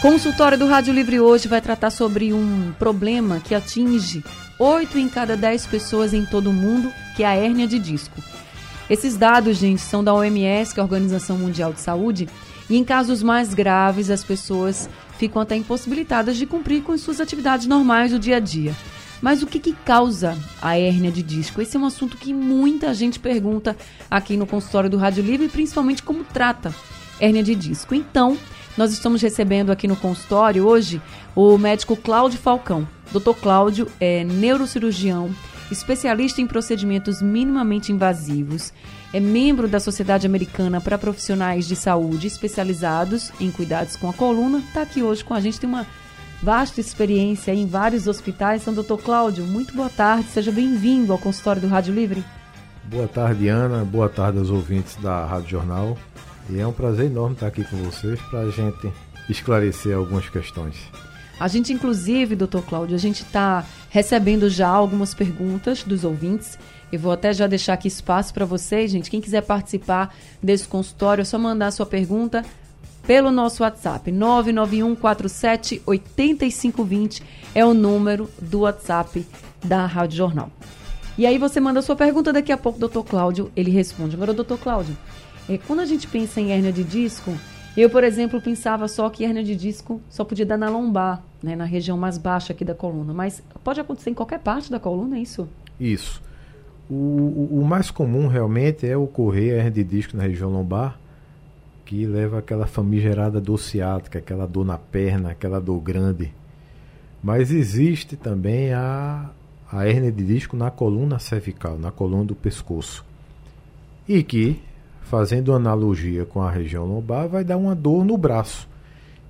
Consultório do Rádio Livre hoje vai tratar sobre um problema que atinge 8 em cada 10 pessoas em todo o mundo, que é a hérnia de disco. Esses dados, gente, são da OMS, que é a Organização Mundial de Saúde, e em casos mais graves as pessoas ficam até impossibilitadas de cumprir com suas atividades normais do dia a dia. Mas o que, que causa a hérnia de disco? Esse é um assunto que muita gente pergunta aqui no consultório do Rádio Livre, principalmente como trata hérnia de disco. Então, nós estamos recebendo aqui no consultório hoje o médico Cláudio Falcão. Dr. Cláudio é neurocirurgião, especialista em procedimentos minimamente invasivos, é membro da Sociedade Americana para Profissionais de Saúde especializados em cuidados com a coluna. Está aqui hoje com a gente, tem uma vasta experiência em vários hospitais. Então, doutor Cláudio, muito boa tarde, seja bem-vindo ao consultório do Rádio Livre. Boa tarde, Ana. Boa tarde aos ouvintes da Rádio Jornal. E é um prazer enorme estar aqui com vocês para a gente esclarecer algumas questões. A gente, inclusive, doutor Cláudio, a gente está recebendo já algumas perguntas dos ouvintes. Eu vou até já deixar aqui espaço para vocês, gente. Quem quiser participar desse consultório, é só mandar sua pergunta pelo nosso WhatsApp. 99147 8520 é o número do WhatsApp da Rádio Jornal. E aí você manda sua pergunta, daqui a pouco o doutor Cláudio, ele responde. Agora, doutor Cláudio, é, quando a gente pensa em hérnia de disco, eu, por exemplo, pensava só que hérnia de disco só podia dar na lombar, né, na região mais baixa aqui da coluna. Mas pode acontecer em qualquer parte da coluna, é isso? Isso. O, o, mais comum realmente é ocorrer hérnia de disco na região lombar, que leva aquela famigerada dor ciática, aquela dor na perna, aquela dor grande. Mas existe também a, a hérnia de disco na coluna cervical, na coluna do pescoço. E que fazendo analogia com a região lombar, vai dar uma dor no braço.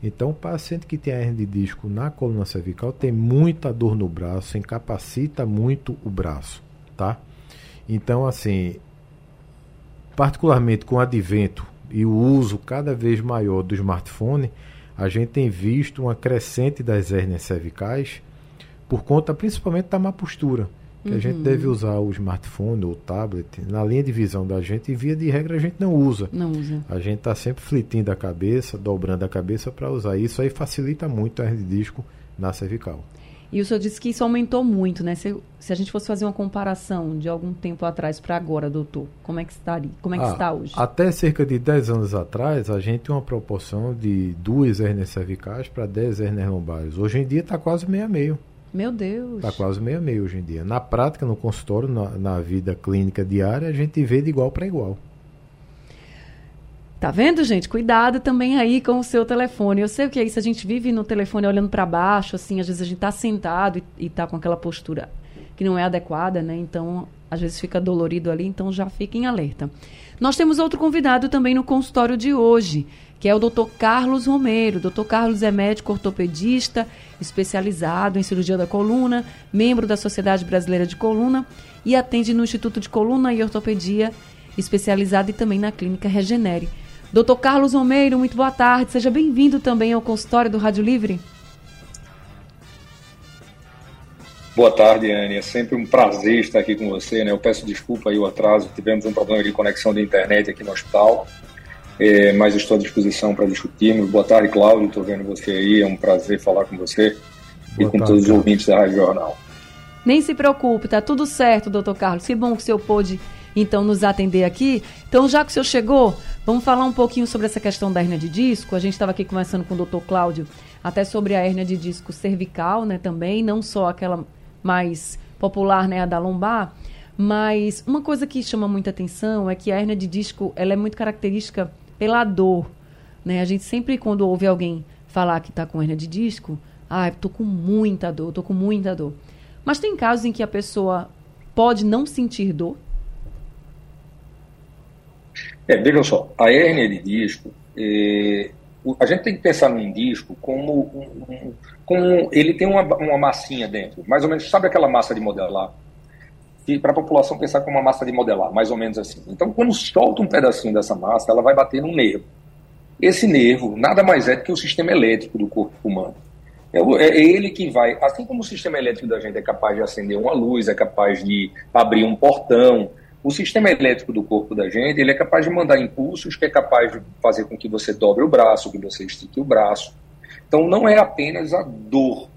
Então, o paciente que tem hernia de disco na coluna cervical tem muita dor no braço, incapacita muito o braço, tá? Então, assim, particularmente com o advento e o uso cada vez maior do smartphone, a gente tem visto uma crescente das hérnias cervicais por conta principalmente da má postura que uhum. a gente uhum. deve usar o smartphone ou o tablet na linha de visão da gente e via de regra a gente não usa. Não usa. A gente está sempre flitindo a cabeça, dobrando a cabeça para usar isso aí facilita muito a hernia de disco na cervical. E o senhor disse que isso aumentou muito, né? Se, se a gente fosse fazer uma comparação de algum tempo atrás para agora, doutor, como é que estaria? Como é que ah, está hoje? Até cerca de 10 anos atrás, a gente tinha uma proporção de duas hernias cervicais para 10 hernias lombares. Hoje em dia está quase meio a meio. Meu Deus. Está quase meio a meio hoje em dia. Na prática, no consultório, na, na vida clínica diária, a gente vê de igual para igual. Tá vendo, gente? Cuidado também aí com o seu telefone. Eu sei o que é isso. A gente vive no telefone olhando para baixo, assim, às vezes a gente tá sentado e, e tá com aquela postura que não é adequada, né? Então, às vezes fica dolorido ali, então já fiquem alerta. Nós temos outro convidado também no consultório de hoje, que é o Dr. Carlos Romero. Dr. Carlos é médico ortopedista, especializado em cirurgia da coluna, membro da Sociedade Brasileira de Coluna e atende no Instituto de Coluna e Ortopedia, especializado e também na Clínica Regenere. Dr. Carlos Romero, muito boa tarde. Seja bem-vindo também ao consultório do Rádio Livre. Boa tarde, Anne. É sempre um prazer estar aqui com você. Né? Eu peço desculpa aí o atraso, tivemos um problema de conexão de internet aqui no hospital é, mas estou à disposição para discutirmos. Boa tarde, Cláudio, estou vendo você aí, é um prazer falar com você Boa e com tarde, todos os ouvintes da Rádio Jornal. Nem se preocupe, tá tudo certo, doutor Carlos. Que bom que o senhor pôde, então, nos atender aqui. Então, já que o senhor chegou, vamos falar um pouquinho sobre essa questão da hernia de disco. A gente estava aqui conversando com o doutor Cláudio até sobre a hernia de disco cervical, né, também, não só aquela mais popular, né, a da lombar, mas uma coisa que chama muita atenção é que a hernia de disco, ela é muito característica pela dor. Né? A gente sempre, quando ouve alguém falar que está com hernia de disco, ah, estou com muita dor, estou com muita dor. Mas tem casos em que a pessoa pode não sentir dor? É, veja só, a hérnia de disco, é, a gente tem que pensar num disco como, um, como ele tem uma, uma massinha dentro, mais ou menos, sabe aquela massa de modelar? Para a população pensar como uma massa de modelar, mais ou menos assim. Então, quando solta um pedacinho dessa massa, ela vai bater no nervo. Esse nervo nada mais é do que o sistema elétrico do corpo humano. É, é ele que vai, assim como o sistema elétrico da gente é capaz de acender uma luz, é capaz de abrir um portão, o sistema elétrico do corpo da gente, ele é capaz de mandar impulsos que é capaz de fazer com que você dobre o braço, que você estique o braço. Então não é apenas a dor.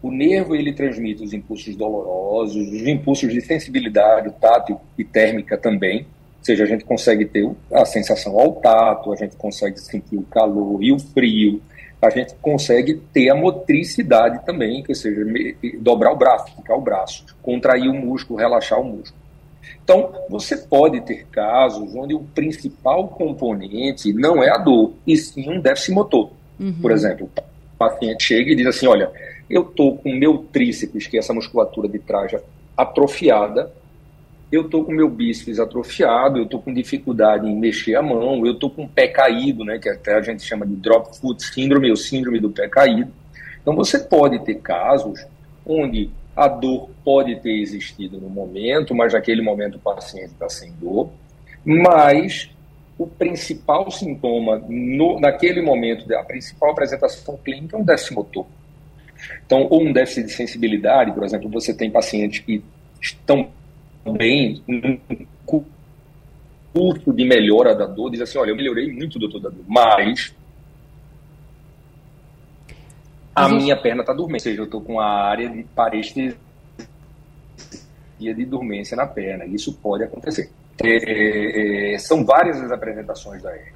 O nervo ele transmite os impulsos dolorosos, os impulsos de sensibilidade, tato e térmica também. Ou seja, a gente consegue ter a sensação ao tato, a gente consegue sentir o calor e o frio, a gente consegue ter a motricidade também, que seja dobrar o braço, ficar o braço, contrair o músculo, relaxar o músculo. Então, você pode ter casos onde o principal componente não é a dor, e sim um déficit motor. Uhum. Por exemplo, o paciente chega e diz assim: Olha, eu estou com meu tríceps, que é essa musculatura de trás, atrofiada, eu estou com meu bíceps atrofiado, eu estou com dificuldade em mexer a mão, eu estou com o pé caído, né, que até a gente chama de drop foot síndrome, ou síndrome do pé caído. Então, você pode ter casos onde a dor pode ter existido no momento, mas naquele momento o paciente está sem dor. Mas o principal sintoma no, naquele momento, a principal apresentação clínica é um déficit motor. Então, ou um déficit de sensibilidade, por exemplo, você tem pacientes que estão bem num curso de melhora da dor, diz assim, olha, eu melhorei muito, doutor da dor, mas a minha perna está dormente. Ou seja, eu estou com a área de parestesia de dormência na perna. Isso pode acontecer. É, é, é, são várias as apresentações da hernia.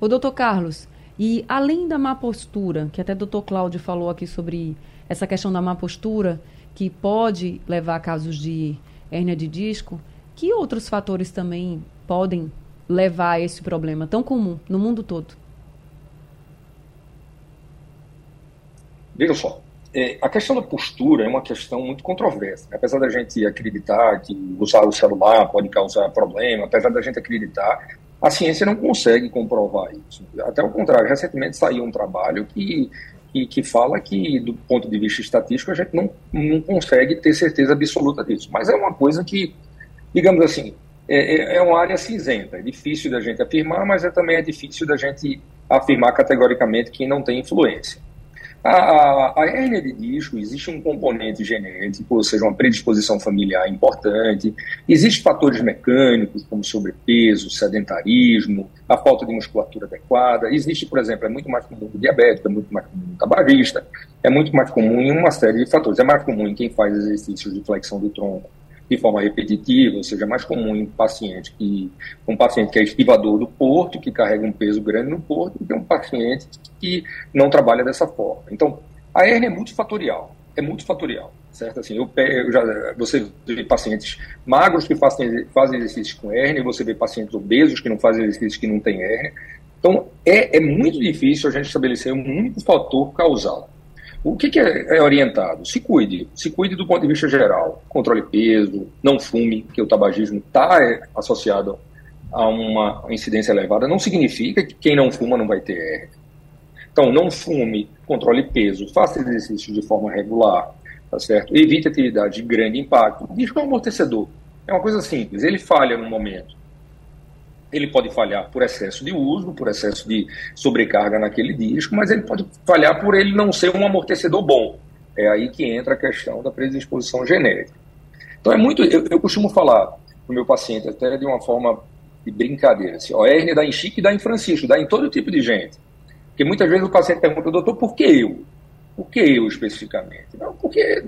O doutor Carlos, e além da má postura, que até o doutor Cláudio falou aqui sobre essa questão da má postura, que pode levar a casos de hérnia de disco, que outros fatores também podem levar a esse problema tão comum no mundo todo? Veja só, é, a questão da postura é uma questão muito controversa. Né? Apesar da gente acreditar que usar o celular pode causar problema, apesar da gente acreditar, a ciência não consegue comprovar isso. Até o contrário, recentemente saiu um trabalho que, que, que fala que, do ponto de vista estatístico, a gente não, não consegue ter certeza absoluta disso. Mas é uma coisa que, digamos assim, é, é, é uma área cinzenta. É difícil da gente afirmar, mas é, também é difícil da gente afirmar categoricamente que não tem influência. A, a, a hérnia de disco, existe um componente genético, ou seja, uma predisposição familiar importante. Existem fatores mecânicos, como sobrepeso, sedentarismo, a falta de musculatura adequada. Existe, por exemplo, é muito mais comum no diabético, é muito mais comum tabagista, é muito mais comum em uma série de fatores. É mais comum em quem faz exercícios de flexão do tronco de forma repetitiva, ou seja, mais comum em paciente que um paciente que é estivador do porto, que carrega um peso grande no porto, do que um paciente que não trabalha dessa forma. Então, a hernia é multifatorial, é multifatorial, certo? Assim, eu, eu já, você vê pacientes magros que fazem, fazem exercícios com hernia, você vê pacientes obesos que não fazem exercícios que não têm hernia. Então, é, é muito difícil a gente estabelecer um único fator causal. O que, que é, é, orientado? Se cuide, se cuide do ponto de vista geral. Controle peso, não fume, que o tabagismo está é, associado a uma incidência elevada. Não significa que quem não fuma não vai ter hernia. Então, não fume, controle peso, faça exercício de forma regular, tá certo? Evite atividade de grande impacto. Disco é um amortecedor. É uma coisa simples. Ele falha no momento. Ele pode falhar por excesso de uso, por excesso de sobrecarga naquele disco, mas ele pode falhar por ele não ser um amortecedor bom. É aí que entra a questão da predisposição genética. Então é muito. Eu, eu costumo falar para o meu paciente, até de uma forma de brincadeira, assim, ó, hernia dá em Chico dá em Francisco, dá em todo tipo de gente. Porque muitas vezes o paciente pergunta, doutor, por que eu? Por que eu especificamente? Não, porque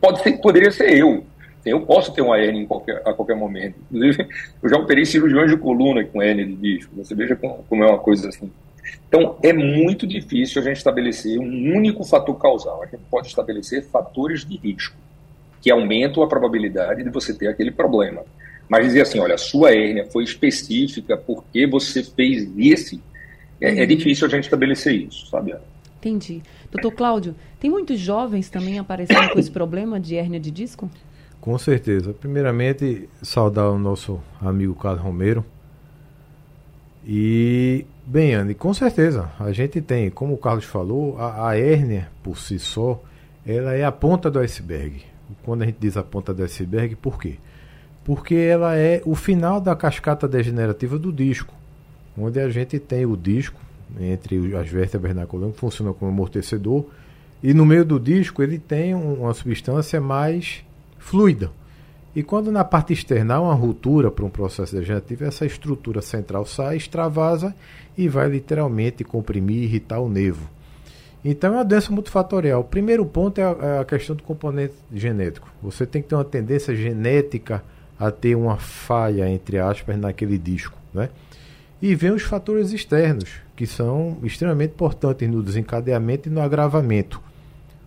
pode ser, poderia ser eu. Eu posso ter uma hernia qualquer, a qualquer momento. Inclusive, eu já operei cirurgiões de coluna com hernia de disco. Você veja como, é uma coisa assim. Então, é muito difícil a gente estabelecer um único fator causal. A gente pode estabelecer fatores de risco que aumentam a probabilidade de você ter aquele problema. Mas dizer assim, olha, a sua hérnia foi específica porque você fez esse, é, é uhum. difícil a gente estabelecer isso, sabe? Entendi. Doutor Cláudio, tem muitos jovens também aparecendo com esse problema de hérnia de disco? Com certeza. Primeiramente, saudar o nosso amigo Carlos Romero E, bem, Anne, com certeza, a gente tem, como o Carlos falou, a, a hérnia por si só, ela é a ponta do iceberg. Quando a gente diz a ponta do iceberg, por quê? Porque ela é o final da cascata degenerativa do disco, onde a gente tem o disco entre as vértebras na coluna que funciona como amortecedor e no meio do disco ele tem uma substância mais fluida. E quando na parte externa há uma ruptura para um processo degenerativo, essa estrutura central sai, extravasa e vai literalmente comprimir e irritar o nervo. Então é uma doença multifatorial. O primeiro ponto é a, é a, questão do componente genético. Você tem que ter uma tendência genética a ter uma falha, entre aspas, naquele disco. Né? E vem os fatores externos, que são extremamente importantes no desencadeamento e no agravamento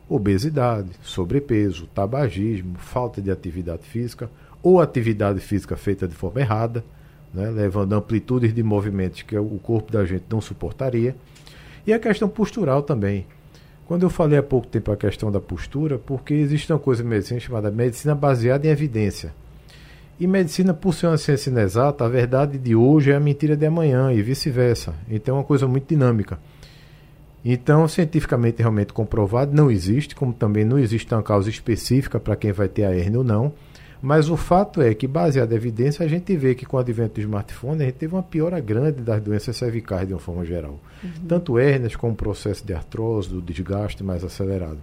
obesidade, sobrepeso, tabagismo, falta de atividade física ou atividade física feita de forma errada, né, levando amplitudes de movimentos que o corpo da gente não suportaria. E a questão postural também. Quando eu falei há pouco tempo a questão da postura, porque existe uma coisa em medicina chamada medicina baseada em evidência. E medicina, por ser uma ciência inexata, a verdade de hoje é a mentira de amanhã e vice-versa. Então é uma coisa muito dinâmica. Então, cientificamente realmente comprovado, não existe, como também não existe uma causa específica para quem vai ter a hernia ou não. Mas o fato é que, baseado em evidência, a gente vê que com o advento do smartphone, a gente teve uma piora grande das doenças cervicais de uma forma geral. Uhum. Tanto hérnias como o processo de artrose, do desgaste mais acelerado.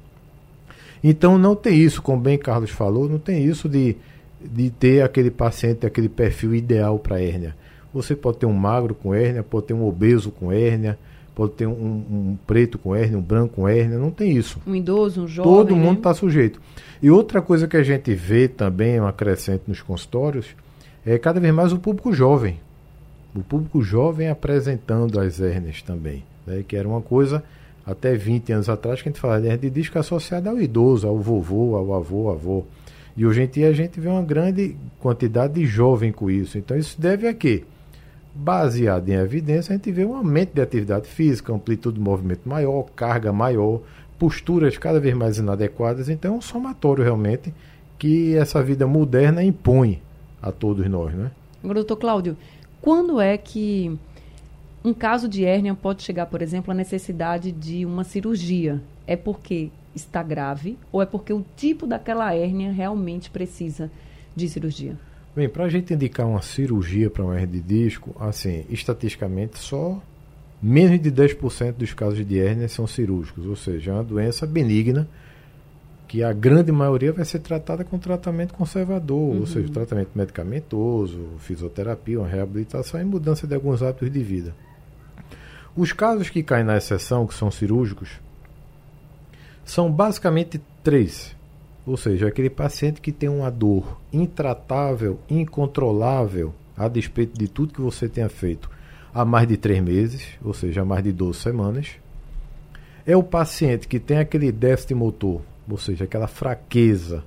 Então não tem isso, como bem Carlos falou, não tem isso de, de ter aquele paciente, aquele perfil ideal para hérnia. Você pode ter um magro com hérnia, pode ter um obeso com hérnia, pode ter um, um, preto com hérnia, um branco com hérnia, não tem isso. Um idoso, um jovem. Todo mundo está né? sujeito. E outra coisa que a gente vê também, uma crescente nos consultórios, é cada vez mais o público jovem. O público jovem apresentando as hérnias também, né, que era uma coisa até 20 anos atrás que a gente falava de hernia de disco associada ao idoso, ao vovô, ao avô, avô. E hoje em dia a gente vê uma grande quantidade de jovem com isso. Então isso deve a quê? Baseado em evidência, a gente vê um aumento de atividade física, amplitude de movimento maior, carga maior, posturas cada vez mais inadequadas. Então, é um somatório realmente que essa vida moderna impõe a todos nós, né? Agora, doutor Cláudio, quando é que um caso de hérnia pode chegar, por exemplo, à necessidade de uma cirurgia? É porque está grave ou é porque o tipo daquela hérnia realmente precisa de cirurgia? Bem, para a gente indicar uma cirurgia para um hernia de disco, assim, estatisticamente só menos de 10% dos casos de hérnia são cirúrgicos, ou seja, é uma doença benigna que a grande maioria vai ser tratada com tratamento conservador, uhum. ou seja, tratamento medicamentoso, fisioterapia, uma reabilitação e mudança de alguns hábitos de vida. Os casos que caem na exceção, que são cirúrgicos, são basicamente três. Ou seja, aquele paciente que tem uma dor intratável, incontrolável, a despeito de tudo que você tenha feito há mais de três meses, ou seja, há mais de 12 semanas. É o paciente que tem aquele déficit motor, ou seja, aquela fraqueza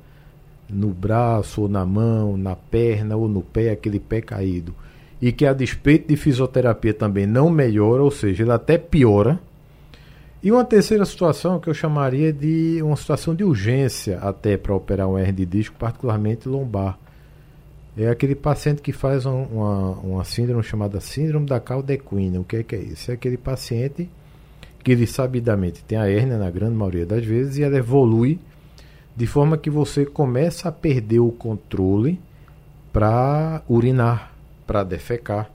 no braço, ou na mão, na perna, ou no pé, aquele pé caído, e que a despeito de fisioterapia também não melhora, ou seja, ele até piora e uma terceira situação que eu chamaria de uma situação de urgência até para operar um hernia de disco, particularmente lombar. É aquele paciente que faz uma, uma, uma síndrome chamada síndrome da cauda equina. O que é, que é isso? É aquele paciente que ele sabidamente tem a hérnia na grande maioria das vezes e ela evolui de forma que você começa a perder o controle para urinar, para defecar.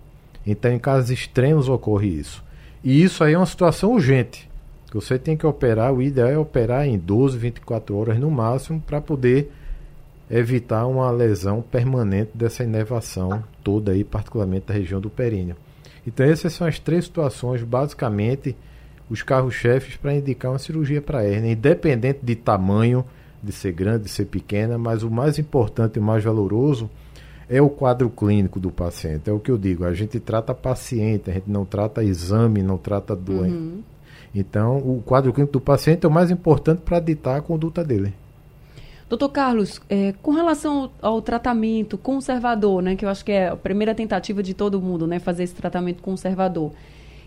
Então, em casos extremos ocorre isso. E isso aí é uma situação urgente você tem que operar, o ideal é operar em 12, 24 horas no máximo para poder evitar uma lesão permanente dessa inervação toda aí, particularmente da região do períneo. Então essas são as três situações, basicamente, os carros-chefes para indicar uma cirurgia para hernia, independente de tamanho, de ser grande, de ser pequena, mas o mais importante e mais valoroso é o quadro clínico do paciente. É o que eu digo, a gente trata paciente, a gente não trata exame, não trata doença. Uhum. Então, o quadro clínico do paciente é o mais importante para ditar a conduta dele. Doutor Carlos, é, com relação ao, ao, tratamento conservador, né, que eu acho que é a primeira tentativa de todo mundo, né, fazer esse tratamento conservador,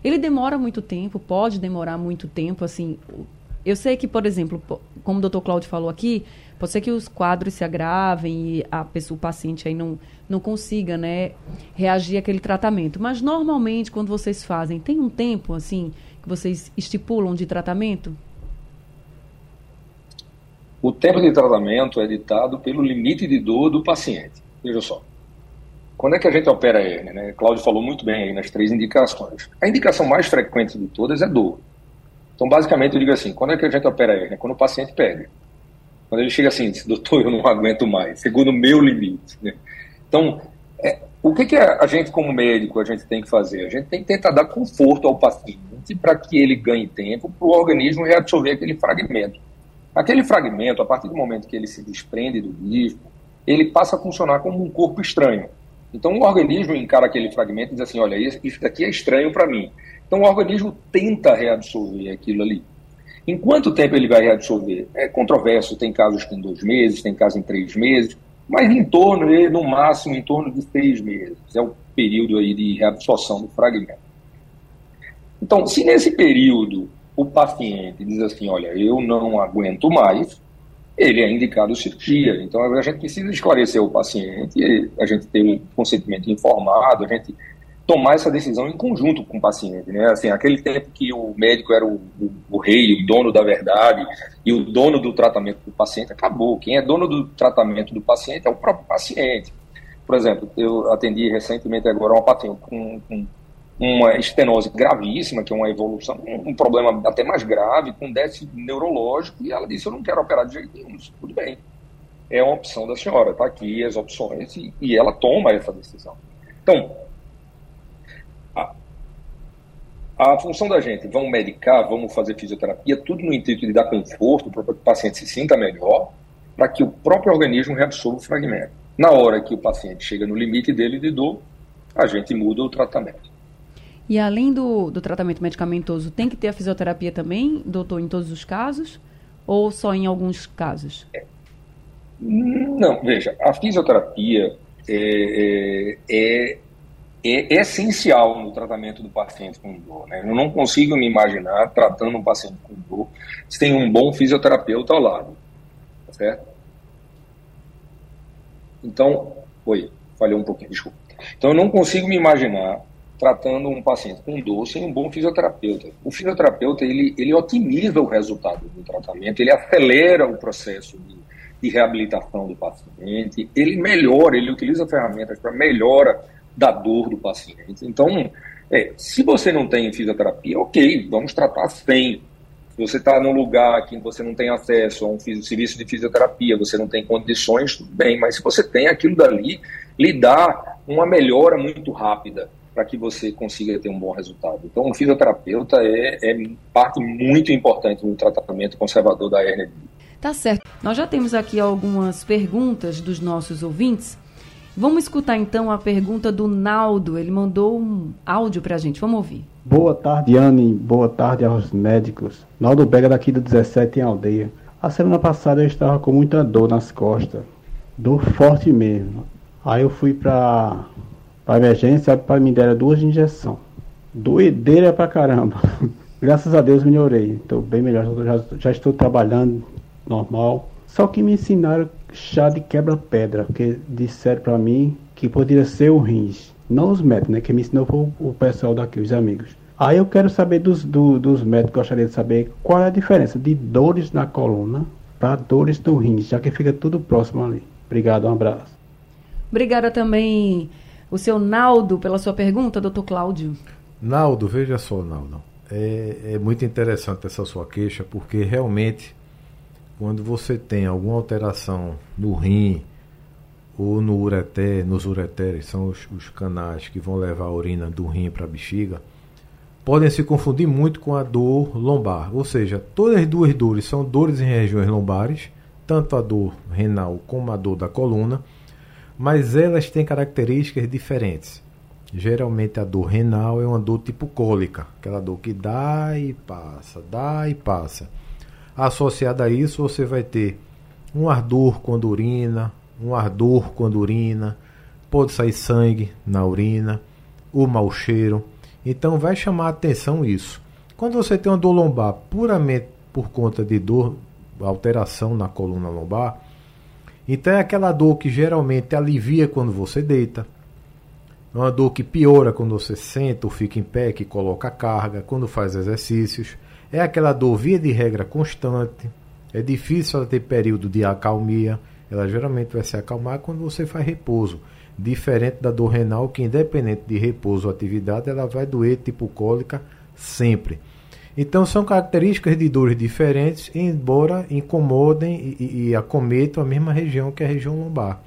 ele demora muito tempo, pode demorar muito tempo, assim, eu sei que, por exemplo, como o doutor Cláudio falou aqui, pode ser que os quadros se agravem e a pessoa, o paciente aí não, não consiga, né, reagir àquele tratamento. Mas normalmente, quando vocês fazem, tem um tempo, assim, que vocês estipulam de tratamento? O tempo de tratamento é ditado pelo limite de dor do paciente. Veja só. Quando é que a gente opera a hérnia? Né? Cláudio falou muito bem aí nas três indicações. A indicação mais frequente de todas é dor. Então, basicamente, eu digo assim: quando é que a gente opera a hérnia? Quando o paciente pede. Quando ele chega assim, diz, doutor, eu não aguento mais, segundo o meu limite. Né? Então, é, o que, que a gente, como médico, a gente tem que fazer? A gente tem que tentar dar conforto ao paciente para que ele ganhe tempo para o organismo reabsorver aquele fragmento. Aquele fragmento, a partir do momento que ele se desprende do disco, ele passa a funcionar como um corpo estranho. Então o organismo encara aquele fragmento e diz assim, olha, isso daqui é estranho para mim. Então o organismo tenta reabsorver aquilo ali. Em quanto tempo ele vai reabsorver? É controverso, tem casos que em dois meses, tem casos em três meses, mas em torno, no máximo, em torno de seis meses. É o período aí de reabsorção do fragmento. Então, se nesse período o paciente diz assim, olha, eu não aguento mais, ele é indicado cirurgia. Então a gente precisa esclarecer o paciente, a gente ter um consentimento informado, a gente tomar essa decisão em conjunto com o paciente, né? Assim, aquele tempo que o médico era o, o, o, rei, o dono da verdade e o dono do tratamento do paciente, acabou. Quem é dono do tratamento do paciente é o próprio paciente. Por exemplo, eu atendi recentemente agora uma paciente com, com uma estenose gravíssima, que é uma evolução, um, problema até mais grave, com déficit neurológico, e ela disse, eu não quero operar de jeito nenhum, tudo bem. É uma opção da senhora, está aqui as opções, e, e, ela toma essa decisão. Então, a, a função da gente, vamos medicar, vamos fazer fisioterapia, tudo no intuito de dar conforto para que o paciente se sinta melhor, para que o próprio organismo reabsorva o fragmento. Na hora que o paciente chega no limite dele de dor, a gente muda o tratamento. E além do, do tratamento medicamentoso, tem que ter a fisioterapia também, doutor, em todos os casos? Ou só em alguns casos? Não, veja, a fisioterapia é, é, é, é, essencial no tratamento do paciente com dor. Né? Eu não consigo me imaginar tratando um paciente com dor se tem um bom fisioterapeuta ao lado. Tá certo? Então, oi, falei um pouquinho, desculpa. Então, eu não consigo me imaginar tratando um paciente com dor sem um bom fisioterapeuta. O fisioterapeuta ele, ele otimiza o resultado do tratamento, ele acelera o processo de, de reabilitação do paciente, ele melhora, ele utiliza ferramentas para melhora da dor do paciente. Então, é, se você não tem fisioterapia, ok, vamos tratar sem. Se você está num lugar que você não tem acesso a um serviço de fisioterapia, você não tem condições, tudo bem, mas se você tem aquilo dali, lhe dá uma melhora muito rápida para que você consiga ter um bom resultado. Então, o fisioterapeuta é, é parte muito importante no tratamento conservador da hernia. Tá certo. Nós já temos aqui algumas perguntas dos nossos ouvintes. Vamos escutar então a pergunta do Naldo. Ele mandou um áudio para a gente. Vamos ouvir. Boa tarde, Anne. Boa tarde aos médicos. Naldo Bega daqui do 17 em aldeia. A semana passada eu estava com muita dor nas costas. Dor forte mesmo. Aí eu fui para para emergência, para me deram duas injeções. Doideira pra caramba. Graças a Deus melhorei. Estou bem melhor. Já, já estou trabalhando normal. Só que me ensinaram chá de quebra-pedra, porque disseram para mim que poderia ser o rins. Não os médicos, né? Que me ensinou foi o pessoal daqui, os amigos. Aí eu quero saber dos, do, dos médicos, gostaria de saber qual é a diferença de dores na coluna para dores no rins, já que fica tudo próximo ali. Obrigado, um abraço. Obrigada também o seu Naldo pela sua pergunta, doutor Cláudio. Naldo, veja só, Naldo. É, é muito interessante essa sua queixa, porque realmente, quando você tem alguma alteração no rim ou no ureter, nos ureteres, são os, os canais que vão levar a urina do rim para a bexiga, podem se confundir muito com a dor lombar. Ou seja, todas as duas dores são dores em regiões lombares, tanto a dor renal como a dor da coluna mas elas têm características diferentes. Geralmente a dor renal é uma dor tipo cólica, aquela dor que dá e passa, dá e passa. Associada a isso, você vai ter um ardor quando urina, um ardor quando urina, pode sair sangue na urina, o mau cheiro. Então vai chamar atenção isso. Quando você tem uma dor lombar puramente por conta de dor, alteração na coluna lombar. Então é aquela dor que geralmente alivia quando você deita. É uma dor que piora quando você senta ou fica em pé, que coloca carga, quando faz exercícios. É aquela dor via de regra constante. É difícil ela ter período de acalmia. Ela geralmente vai se acalmar quando você faz repouso. Diferente da dor renal, que independente de repouso ou atividade, ela vai doer tipo cólica sempre. Então são características de dores diferentes, embora incomodem e, e, acometam a mesma região que a região lombar.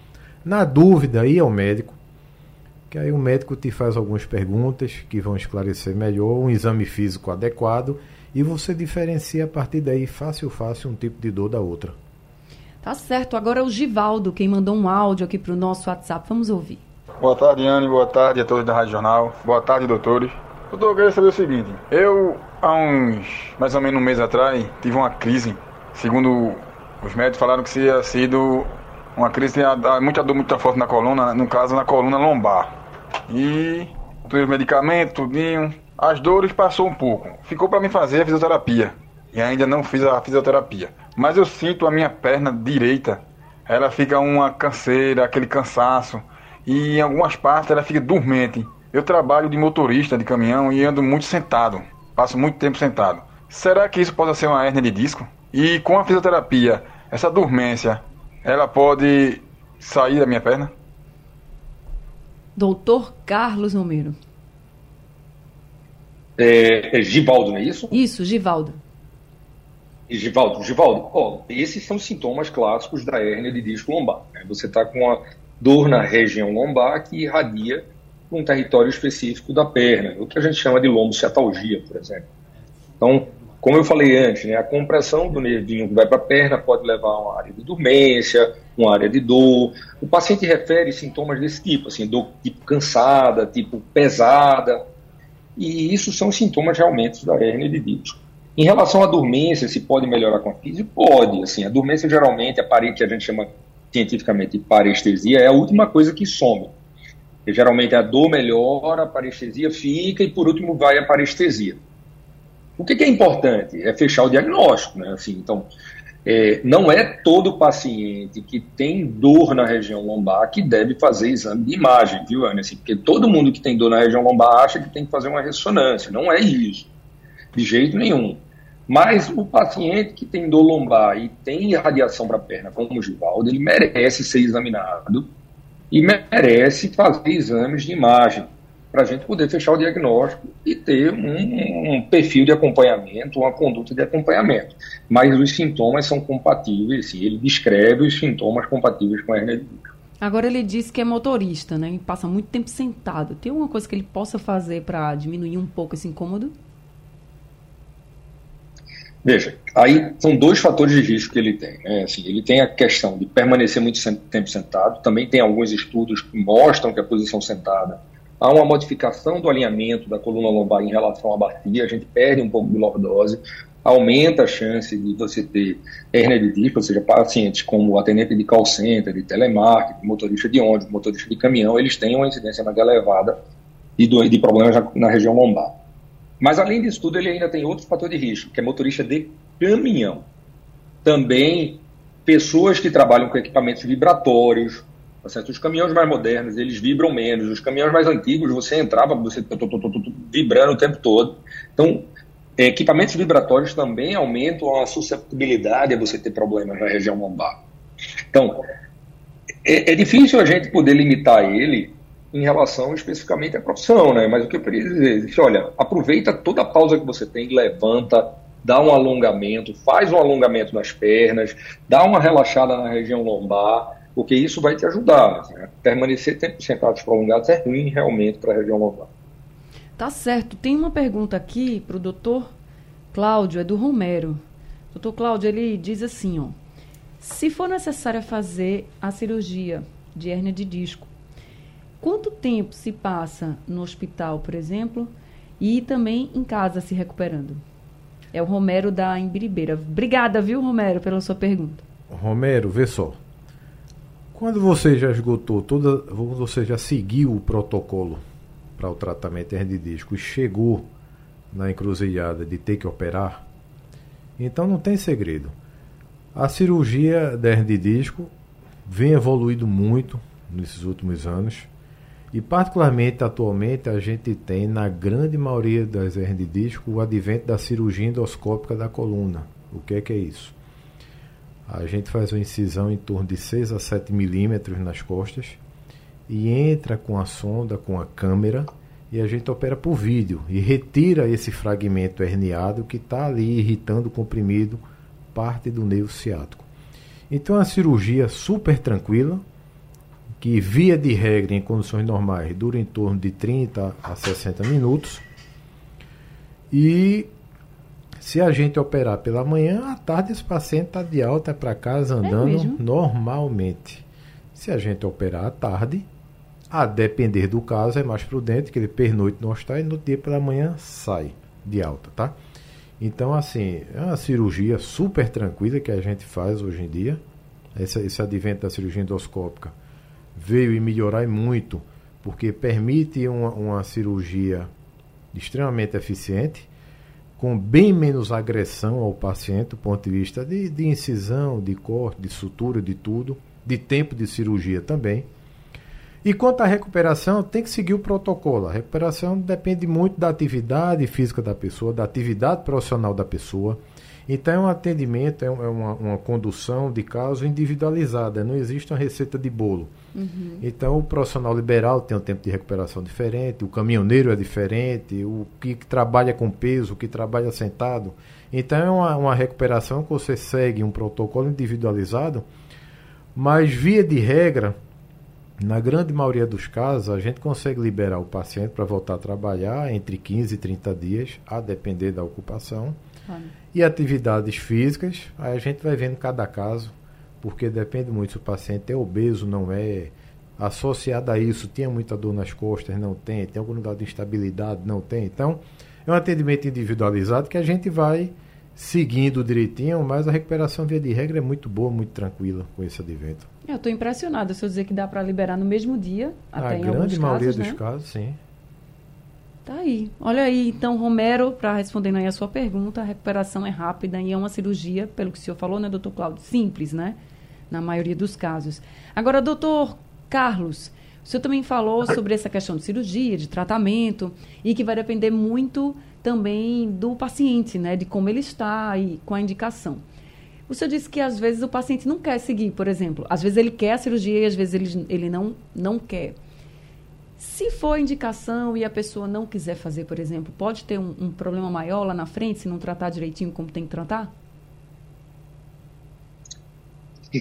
Na dúvida, ir ao médico, que aí o médico te faz algumas perguntas que vão esclarecer melhor, um exame físico adequado e você diferencia a partir daí fácil fácil um tipo de dor da outra. Tá certo. Agora é o Givaldo, quem mandou um áudio aqui para o nosso WhatsApp. Vamos ouvir. Boa tarde, Anne. Boa tarde a todos da Rádio Jornal. Boa tarde, doutores. Doutor, eu queria saber o seguinte. Eu, há uns mais ou menos um mês atrás, tive uma crise. Segundo os médicos falaram que tinha sido uma crise, tinha muita dor, muita forte na coluna, no caso na coluna lombar. E tomei os medicamentos, tudinho. As dores passou um pouco. Ficou para me fazer a fisioterapia. E ainda não fiz a fisioterapia. Mas eu sinto a minha perna direita, ela fica uma canseira, aquele cansaço. E em algumas partes ela fica dormente. Eu trabalho de motorista de caminhão e ando muito sentado. Passo muito tempo sentado. Será que isso pode ser uma hernia de disco? E com a fisioterapia, essa dormência, ela pode sair da minha perna? Doutor Carlos Romero. É, é Givaldo, não é isso? Isso, Givaldo. Givaldo, Givaldo, ó, esses são sintomas clássicos da hérnia de disco lombar. Né? Você está com uma dor na região lombar que irradia um território específico da perna, o que a gente chama de lombocetalgia, por exemplo. Então, como eu falei antes, né, a compressão do nervinho que vai para a perna pode levar a uma área de dormência, uma área de dor. O paciente refere sintomas desse tipo, assim, dor tipo cansada, tipo pesada, e isso são sintomas realmente da hernia de disco. Em relação à dormência, se pode melhorar com a física? Pode. Assim, a dormência geralmente, a parede que a gente chama cientificamente de parestesia, é a última coisa que some. E, geralmente a dor melhora, a parestesia fica e por último vai a parestesia. O que, que é importante? É fechar o diagnóstico. Né? Assim, então, é, não é todo paciente que tem dor na região lombar que deve fazer exame de imagem, viu, Ana? Assim, porque todo mundo que tem dor na região lombar acha que tem que fazer uma ressonância. Não é isso de jeito nenhum. Mas o paciente que tem dor lombar e tem irradiação para a perna, como o Givaldo, ele merece ser examinado e merece fazer exames de imagem para a gente poder fechar o diagnóstico e ter um, um, perfil de acompanhamento, uma conduta de acompanhamento. Mas os sintomas são compatíveis, sim, ele descreve os sintomas compatíveis com a hernia de disco. Agora ele disse que é motorista, né? E passa muito tempo sentado. Tem alguma coisa que ele possa fazer para diminuir um pouco esse incômodo? Veja, aí são dois fatores de risco que ele tem. Né? Assim, ele tem a questão de permanecer muito tempo sentado, também tem alguns estudos que mostram que a posição sentada há uma modificação do alinhamento da coluna lombar em relação à bacia, a gente perde um pouco de lordose, aumenta a chance de você ter hernia de disco, ou seja, pacientes como atendente de call center, de telemarketing, motorista de ônibus, motorista de caminhão, eles têm uma incidência mais elevada de, de problemas na, na região lombar. Mas, além disso tudo, ele ainda tem outro fator de risco, que é motorista de caminhão. Também pessoas que trabalham com equipamentos vibratórios. Tá certo? Os caminhões mais modernos, eles vibram menos. Os caminhões mais antigos, você entrava, você vibrando o tempo todo. Então, equipamentos vibratórios também aumentam a susceptibilidade a você ter problemas na região lombar. Então, é, é difícil a gente poder limitar ele em relação especificamente à profissão, né? Mas o que eu queria dizer é, olha, aproveita toda a pausa que você tem, levanta, dá um alongamento, faz um alongamento nas pernas, dá uma relaxada na região lombar, porque isso vai te ajudar. Né? Permanecer tempo sentados prolongados é ruim realmente para a região lombar. Tá certo. Tem uma pergunta aqui para o doutor Cláudio, é do Romero. Doutor Cláudio, ele diz assim, ó. Se for necessário fazer a cirurgia de hérnia de disco, Quanto tempo se passa no hospital, por exemplo, e também em casa se recuperando? É o Romero da Imbiribeira. Obrigada, viu, Romero, pela sua pergunta. Romero, vê só. Quando você já esgotou toda. Você já seguiu o protocolo para o tratamento de disco e chegou na encruzilhada de ter que operar, Então não tem segredo. A cirurgia da disco vem evoluindo muito nesses últimos anos. E particularmente atualmente a gente tem na grande maioria das hernias de disco o advento da cirurgia endoscópica da coluna. O que é que é isso? A gente faz uma incisão em torno de 6 a 7 milímetros nas costas e entra com a sonda, com a câmera e a gente opera por vídeo e retira esse fragmento herniado que está ali irritando o comprimido parte do nervo ciático. Então, é uma cirurgia super tranquila, que via de regra em condições normais dura em torno de 30 a 60 minutos. E se a gente operar pela manhã, à tarde esse paciente está de alta para casa é andando é normalmente. Se a gente operar à tarde, a depender do caso, é mais prudente que ele pernoite no hospital e no dia pela manhã sai de alta, tá? Então, assim, é uma cirurgia super tranquila que a gente faz hoje em dia. Esse, esse advento da cirurgia endoscópica veio e melhorar muito, porque permite uma, uma cirurgia extremamente eficiente, com bem menos agressão ao paciente, do ponto de vista de, de incisão, de corte, de sutura, de tudo, de tempo de cirurgia também. E quanto à recuperação, tem que seguir o protocolo. A recuperação depende muito da atividade física da pessoa, da atividade profissional da pessoa. Então é um atendimento, é, é uma, uma condução de caso individualizada, não existe uma receita de bolo. Uhum. Então o profissional liberal tem um tempo de recuperação diferente, o caminhoneiro é diferente, o que trabalha com peso, o que trabalha sentado. Então é uma, uma recuperação que você segue um protocolo individualizado, mas via de regra, na grande maioria dos casos, a gente consegue liberar o paciente para voltar a trabalhar entre 15 e 30 dias, a depender da ocupação. E atividades físicas, aí a gente vai vendo cada caso, porque depende muito se o paciente é obeso, não é. Associado a isso, tinha muita dor nas costas, não tem, tem algum grau de instabilidade, não tem. Então, é um atendimento individualizado que a gente vai seguindo direitinho, mas a recuperação via de regra é muito boa, muito tranquila com esse advento. Eu estou impressionada se eu dizer que dá para liberar no mesmo dia, até a grande maioria casos, dos né? casos, sim. Tá aí. Olha aí, então, Romero, para responder aí a sua pergunta, a recuperação é rápida e é uma cirurgia, pelo que o senhor falou, né, doutor Cláudio? Simples, né? Na maioria dos casos. Agora, doutor Carlos, o senhor também falou sobre essa questão de cirurgia, de tratamento, e que vai depender muito também do paciente, né? De como ele está e com a indicação. O senhor disse que às vezes o paciente não quer seguir, por exemplo. Às vezes ele quer a cirurgia e às vezes ele, ele não, não quer. Se for indicação e a pessoa não quiser fazer, por exemplo, pode ter um, um problema maior lá na frente se não tratar direitinho como tem que tratar?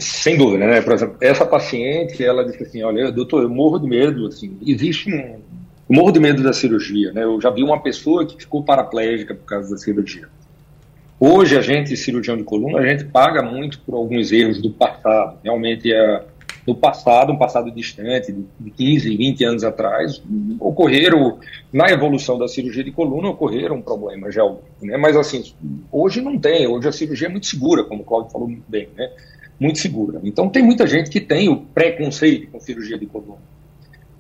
Sem dúvida, né? Por exemplo, essa paciente, ela disse assim, olha, doutor, eu morro de medo, assim, existe um... Eu morro de medo da cirurgia, né? Eu já vi uma pessoa que ficou paraplégica por causa da cirurgia. Hoje, a gente, cirurgião de coluna, a gente paga muito por alguns erros do passado. Realmente, é, no passado, um passado distante, de 15, 20 anos atrás, ocorreram, na evolução da cirurgia de coluna, ocorreram problemas já, né? Mas assim, hoje não tem, hoje a cirurgia é muito segura, como o Claudio falou muito bem, né? Muito segura. Então tem muita gente que tem o preconceito com cirurgia de coluna.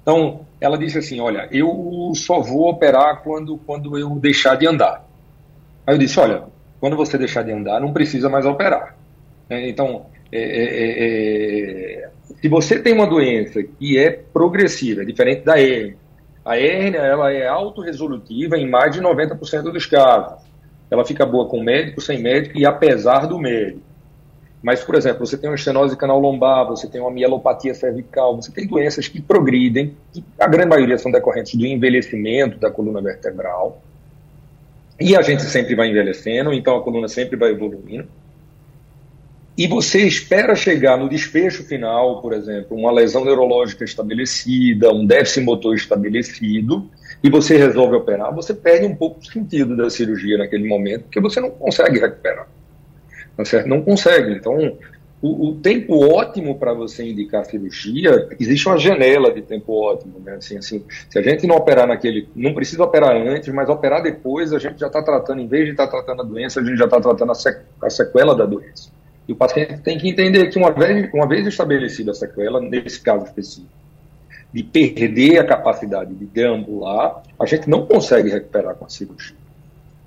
Então, ela disse assim, olha, eu só vou operar quando, quando eu deixar de andar. Aí eu disse, olha, quando você deixar de andar, não precisa mais operar. Então, é, é, é, é se você tem uma doença que é progressiva, diferente da hérnia, a hérnia ela é autorresolutiva em mais de 90% dos casos. Ela fica boa com médico, sem médico e apesar do médico. Mas, por exemplo, você tem uma estenose canal lombar, você tem uma mielopatia cervical, você tem doenças que progridem, que a grande maioria são decorrentes do envelhecimento da coluna vertebral. E a gente sempre vai envelhecendo, então a coluna sempre vai evoluindo e você espera chegar no desfecho final, por exemplo, uma lesão neurológica estabelecida, um déficit motor estabelecido, e você resolve operar, você perde um pouco o sentido da cirurgia naquele momento, porque você não consegue recuperar. Tá certo? Não consegue. Então, o, o tempo ótimo para você indicar cirurgia, existe uma janela de tempo ótimo. Né? Assim, assim, se a gente não operar naquele. Não precisa operar antes, mas operar depois, a gente já está tratando, em vez de estar tá tratando a doença, a gente já está tratando a sequela da doença. E o paciente tem que entender que uma vez, uma vez estabelecida a sequela, nesse caso específico, de perder a capacidade de deambular, a gente não consegue recuperar com a cirurgia.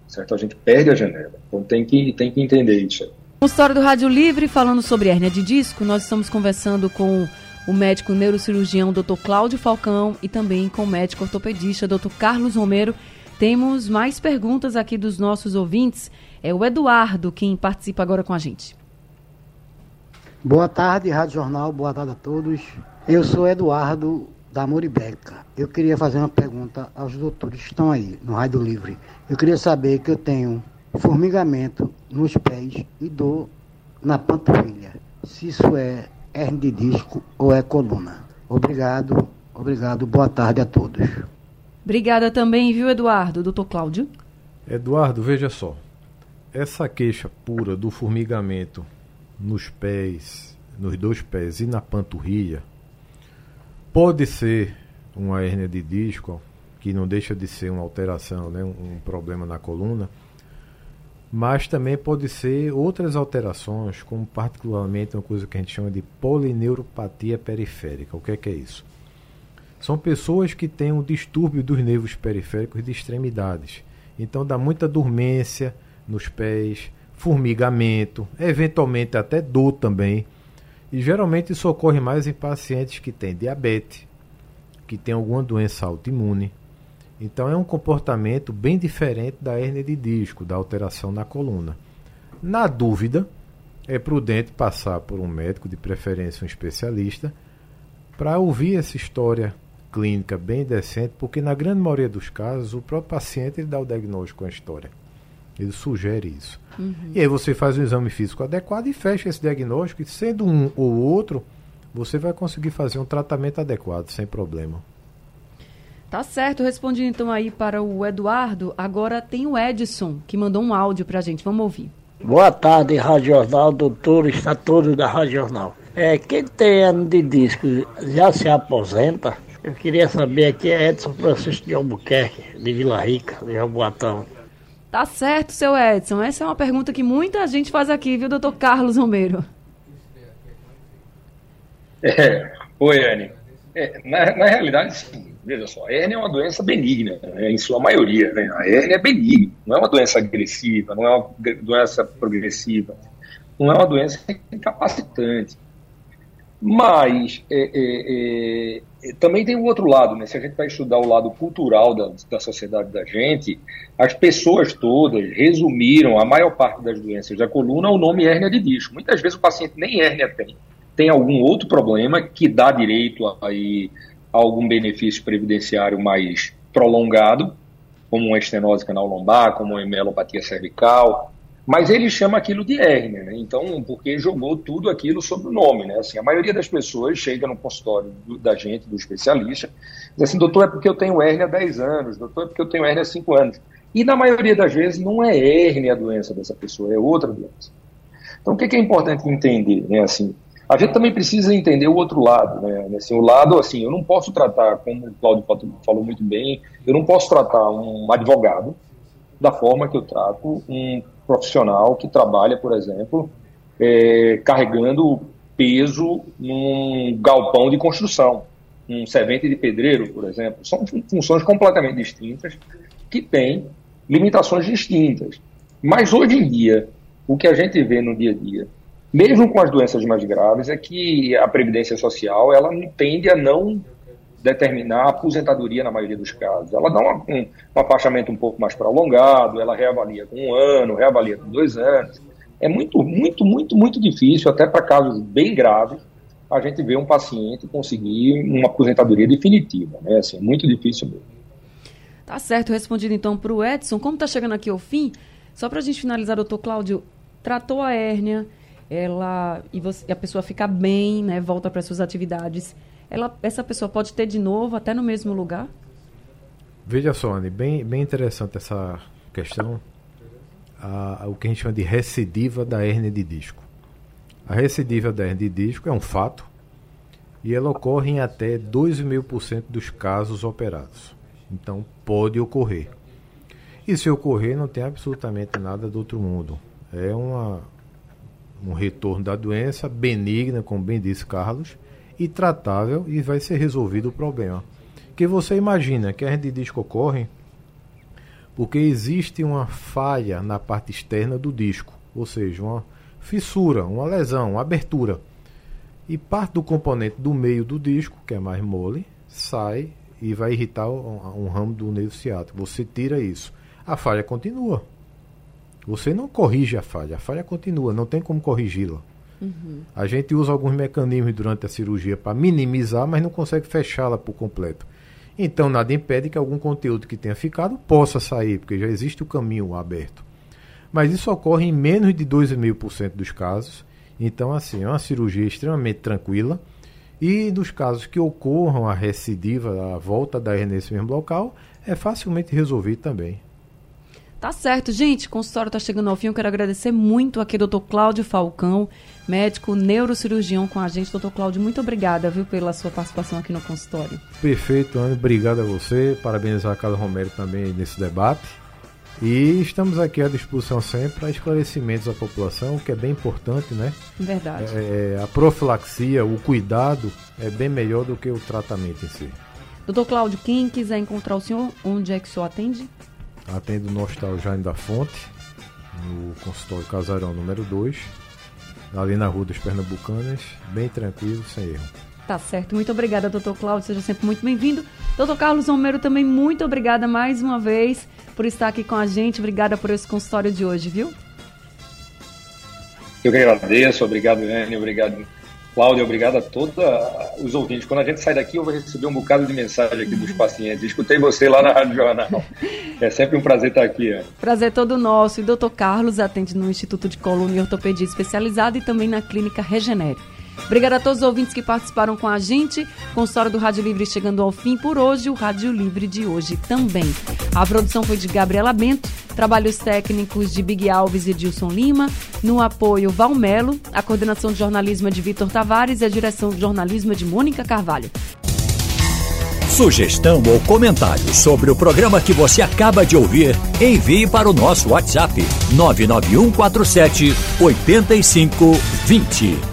certo? A gente perde a janela. Então tem que, tem que entender isso. No História do Rádio Livre, falando sobre hérnia de disco, nós estamos conversando com o médico neurocirurgião Dr. Cláudio Falcão e também com o médico ortopedista Dr. Carlos Romero. Temos mais perguntas aqui dos nossos ouvintes. É o Eduardo quem participa agora com a gente. Boa tarde, Rádio Jornal. Boa tarde a todos. Eu sou Eduardo da Moribeca. Eu queria fazer uma pergunta aos doutores que estão aí no Rádio Livre. Eu queria saber que eu tenho formigamento nos pés e dor na panturrilha. Se isso é hernia de disco ou é coluna. Obrigado, obrigado. Boa tarde a todos. Obrigada também, viu, Eduardo? Doutor Cláudio? Eduardo, veja só. Essa queixa pura do formigamento nos pés, nos dois pés e na panturrilha, pode ser uma hérnia de disco, que não deixa de ser uma alteração, né, um, problema na coluna, mas também pode ser outras alterações, como particularmente uma coisa que a gente chama de polineuropatia periférica. O que é, que é isso? São pessoas que têm um distúrbio dos nervos periféricos de extremidades. Então dá muita dormência nos pés, formigamento, eventualmente até dor também. E geralmente isso ocorre mais em pacientes que têm diabetes, que têm alguma doença autoimune. Então é um comportamento bem diferente da hernia de disco, da alteração na coluna. Na dúvida, é prudente passar por um médico, de preferência um especialista, para ouvir essa história clínica bem decente, porque na grande maioria dos casos o próprio paciente dá o diagnóstico com a história. Ele sugere isso. Uhum. E aí você faz um exame físico adequado e fecha esse diagnóstico, e sendo um ou outro, você vai conseguir fazer um tratamento adequado, sem problema. Tá certo, respondi então aí para o Eduardo. Agora tem o Edson, que mandou um áudio para a gente. Vamos ouvir. Boa tarde, Rádio Jornal, doutor, está todo da Rádio Jornal. É, quem tem ano de disco já se aposenta? Eu queria saber aqui é Edson Francisco de Albuquerque, de Vila Rica, de Jaboatão. Tá certo, seu Edson. Essa é uma pergunta que muita gente faz aqui, viu, doutor Carlos Romero? É, oi, Anne. É, na, na realidade, sim. Veja só, a hernia é uma doença benigna, né, em sua maioria. Né? A hernia é benigna, não é uma doença agressiva, não é uma doença progressiva, não é uma doença incapacitante. Mas é, é, é, também tem o outro lado, né? Se a gente vai estudar o lado cultural da, da sociedade da gente, as pessoas todas resumiram a maior parte das doenças da coluna ao nome hérnia de disco. Muitas vezes o paciente nem hérnia tem, tem algum outro problema que dá direito a, a algum benefício previdenciário mais prolongado, como uma estenose canal lombar, como uma hemelopatia cervical, mas ele chama aquilo de hérnia, né? Então, porque jogou tudo aquilo sobre o nome, né? Assim, a maioria das pessoas chega no consultório do, da gente, do especialista, diz assim, doutor, é porque eu tenho hérnia há 10 anos, doutor, é porque eu tenho hérnia há 5 anos. E na maioria das vezes não é hérnia a doença dessa pessoa, é outra doença. Então, o que é importante entender, né? Assim, a gente também precisa entender o outro lado, né? Assim, o lado, assim, eu não posso tratar, como o Claudio falou muito bem, eu não posso tratar um advogado da forma que eu trato um profissional que trabalha, por exemplo, é, carregando peso num galpão de construção, um servente de pedreiro, por exemplo. São funções completamente distintas que têm limitações distintas. Mas hoje em dia, o que a gente vê no dia a dia, mesmo com as doenças mais graves, é que a previdência social ela tende a não determinar a aposentadoria na maioria dos casos. Ela dá uma, um, um afastamento um pouco mais prolongado, ela reavalia com um ano, reavalia com dois anos. É muito, muito, muito, muito difícil, até para casos bem graves, a gente ver um paciente conseguir uma aposentadoria definitiva. Né? Assim, é muito difícil mesmo. Tá certo, respondido então para o Edson. Como está chegando aqui ao fim, só para a gente finalizar, doutor Cláudio, tratou a hérnia, ela e você, a pessoa fica bem, né, volta para suas atividades ela, essa pessoa pode ter de novo até no mesmo lugar? Veja só, Anny, bem, bem interessante essa questão. A, o que a gente chama de recidiva da hernia de disco. A recidiva da hernia de disco é um fato e ela ocorre em até 2,5% dos casos operados. Então, pode ocorrer. E se ocorrer, não tem absolutamente nada do outro mundo. É uma, um retorno da doença benigna, como bem disse Carlos, e tratável e vai ser resolvido o problema. Que você imagina que a hernia de disco ocorre Porque existe uma falha na parte externa do disco, ou seja, uma fissura, uma lesão, uma abertura. E parte do componente do meio do disco, que é mais mole, sai e vai irritar um, um ramo do nervo ciático. Você tira isso. A falha continua. Você não corrige a falha, a falha continua, não tem como corrigi-la. Uhum. A gente usa alguns mecanismos durante a cirurgia para minimizar, mas não consegue fechá-la por completo. Então, nada impede que algum conteúdo que tenha ficado possa sair, porque já existe o caminho aberto. Mas isso ocorre em menos de 2,5% dos casos. Então, assim, é uma cirurgia extremamente tranquila. E nos casos que ocorram a recidiva, a volta da hernia nesse mesmo local, é facilmente resolvido também. Tá certo, gente. O consultório está chegando ao fim. Eu quero agradecer muito aqui ao Dr. Cláudio Falcão, médico neurocirurgião com a gente. Doutor Cláudio, muito obrigada, viu, pela sua participação aqui no consultório. Perfeito, Ana. Obrigado a você. Parabenizar a Carla Romero também nesse debate. E estamos aqui à disposição sempre para esclarecimentos à população, que é bem importante, né? Verdade. É, é, a profilaxia, o cuidado é bem melhor do que o tratamento em si. Doutor Cláudio, quem quiser encontrar o senhor, onde é que o senhor atende? Atendo no Hospital Jaime da Fonte, no consultório Casarão número 2, ali na Rua dos Pernambucanas, bem tranquilo, sem erro. Tá certo. Muito obrigada, doutor Cláudio. Seja sempre muito bem-vindo. Doutor Carlos Romero, também muito obrigada mais uma vez por estar aqui com a gente. Obrigada por esse consultório de hoje, viu? Eu que agradeço. Obrigado, Anne. Obrigado, Cláudia, obrigado a todos os ouvintes. Quando a gente sai daqui, eu vou receber um bocado de mensagem aqui dos pacientes. Escutei você lá na Rádio Jornal. É sempre um prazer estar aqui. Anne. Prazer todo nosso. E doutor Carlos atende no Instituto de Coluna e Ortopedia Especializada e também na Clínica Regenere. Obrigada a todos os ouvintes que participaram com a gente. Consultório do Rádio Livre chegando ao fim por hoje, o Rádio Livre de hoje também. A produção foi de Gabriela Bento, trabalhos técnicos de Big Alves e Dilson Lima, no apoio Valmelo, a coordenação de jornalismo é de Vitor Tavares e a direção de jornalismo é de Mônica Carvalho. Sugestão ou comentário sobre o programa que você acaba de ouvir, envie para o nosso WhatsApp 99147 8520.